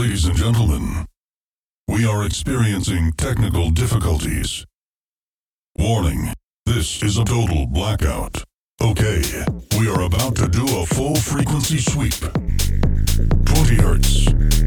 Ladies and gentlemen, we are experiencing technical difficulties. Warning, this is a total blackout. Okay, we are about to do a full frequency sweep. 20 hertz.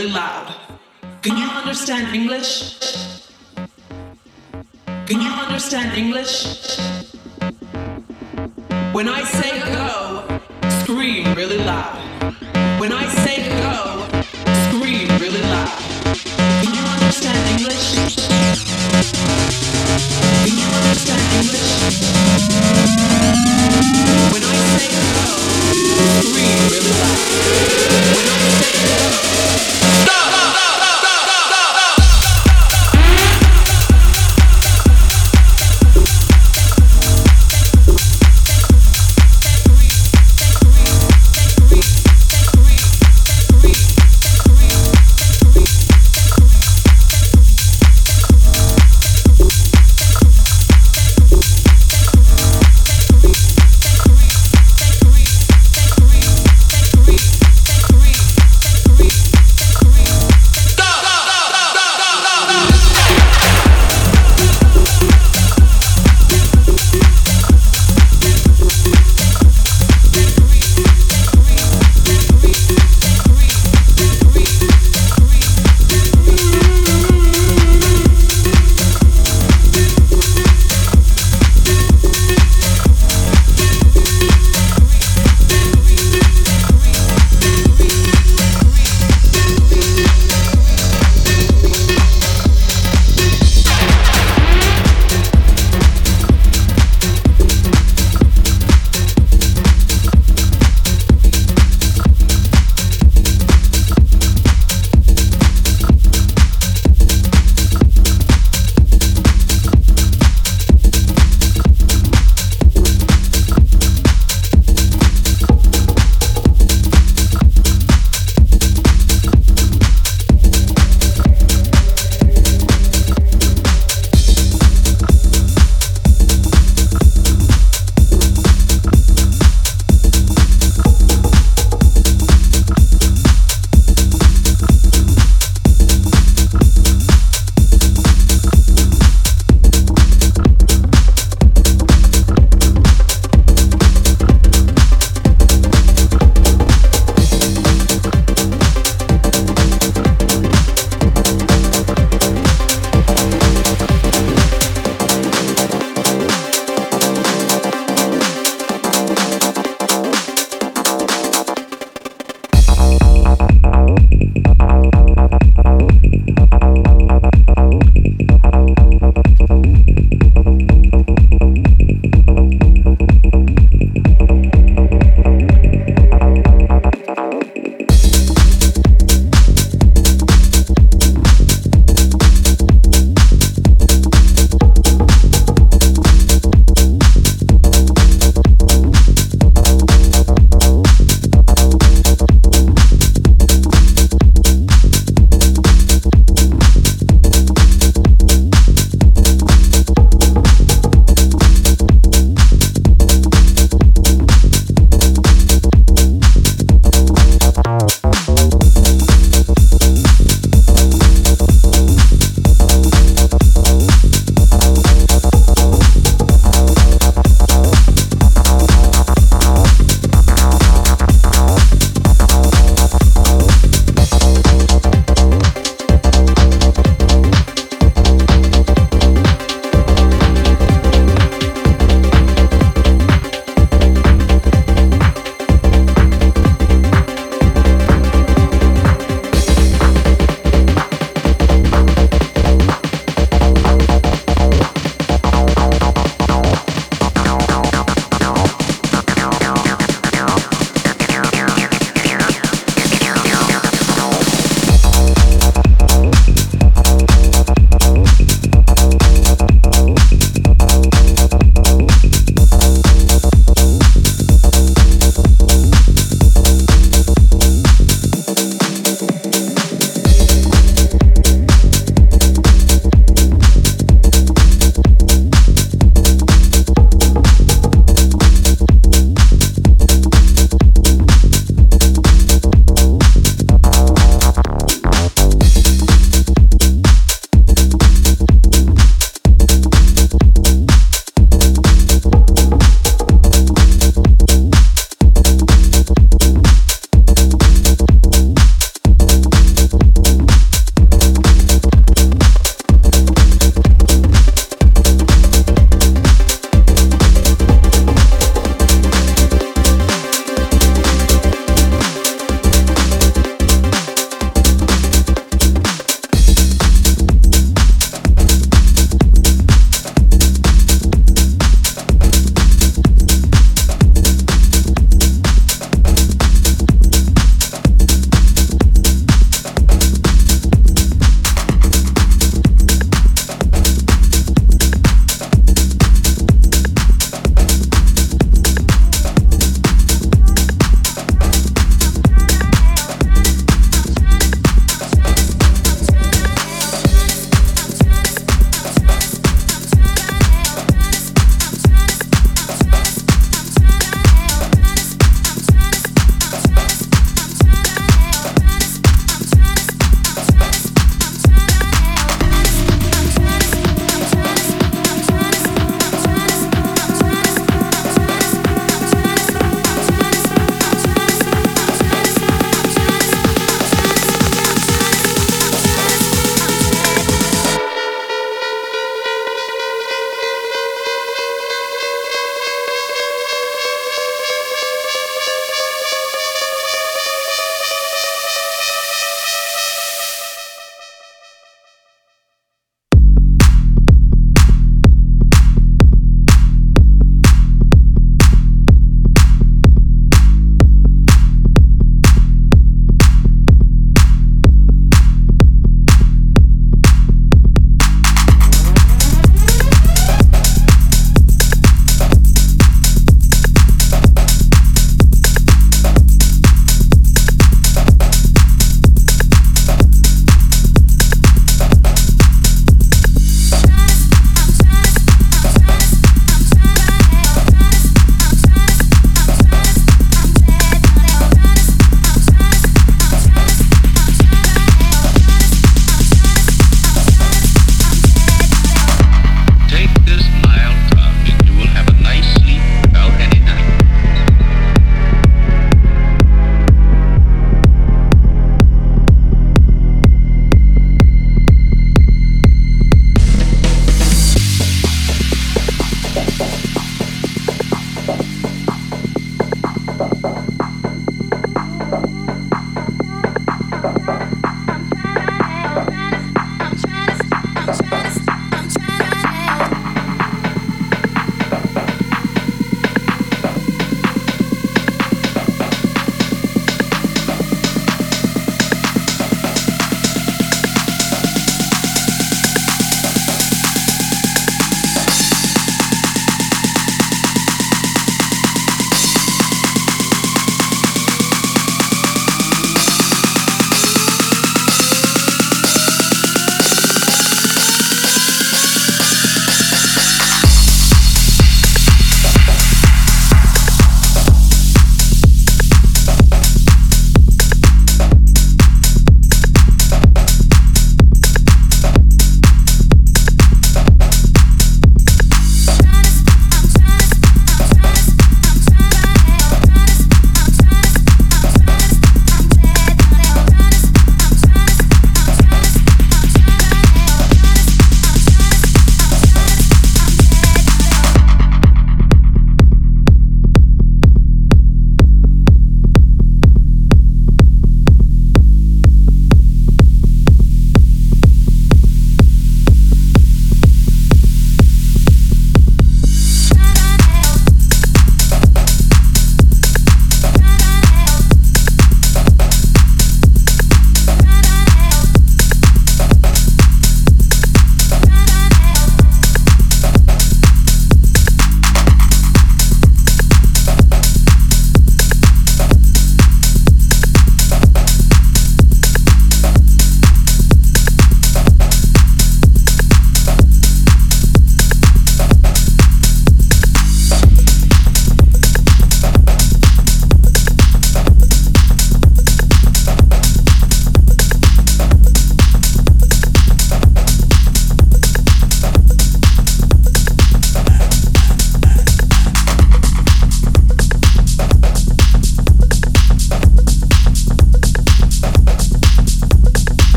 Really loud. Can you understand English? Can you understand English? When I say go, scream really loud. When I say go, scream really loud. Can you understand English? Can you understand English? When I say go, scream really loud. When I say go,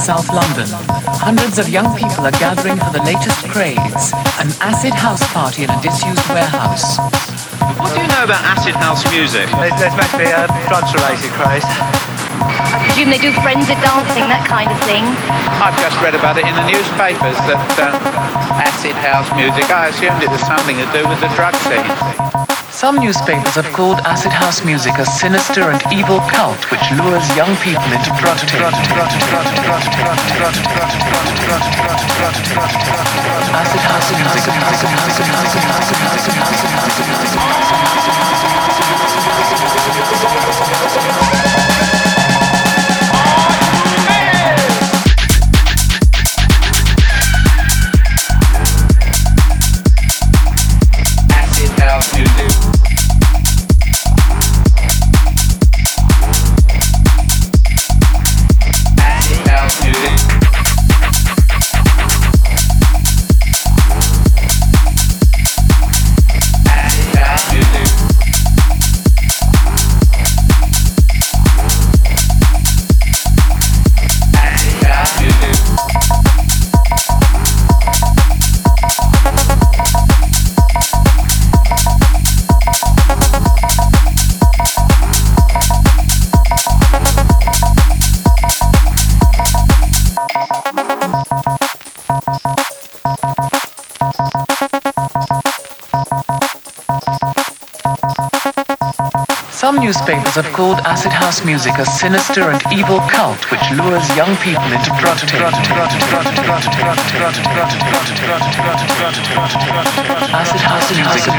South London, hundreds of young people are gathering for the latest craze, an acid house party in a disused warehouse. What do you know about acid house music? There's, there's meant to be a drugs-related craze. I presume they do frenzied dancing, that kind of thing. I've just read about it in the newspapers that uh, acid house music, I assumed it was something to do with the drug scene. Some newspapers have called acid house music a sinister and evil cult which lures young people into music, newspapers have called acid house music a sinister and evil cult which lures young people into prostitution. Acid house music,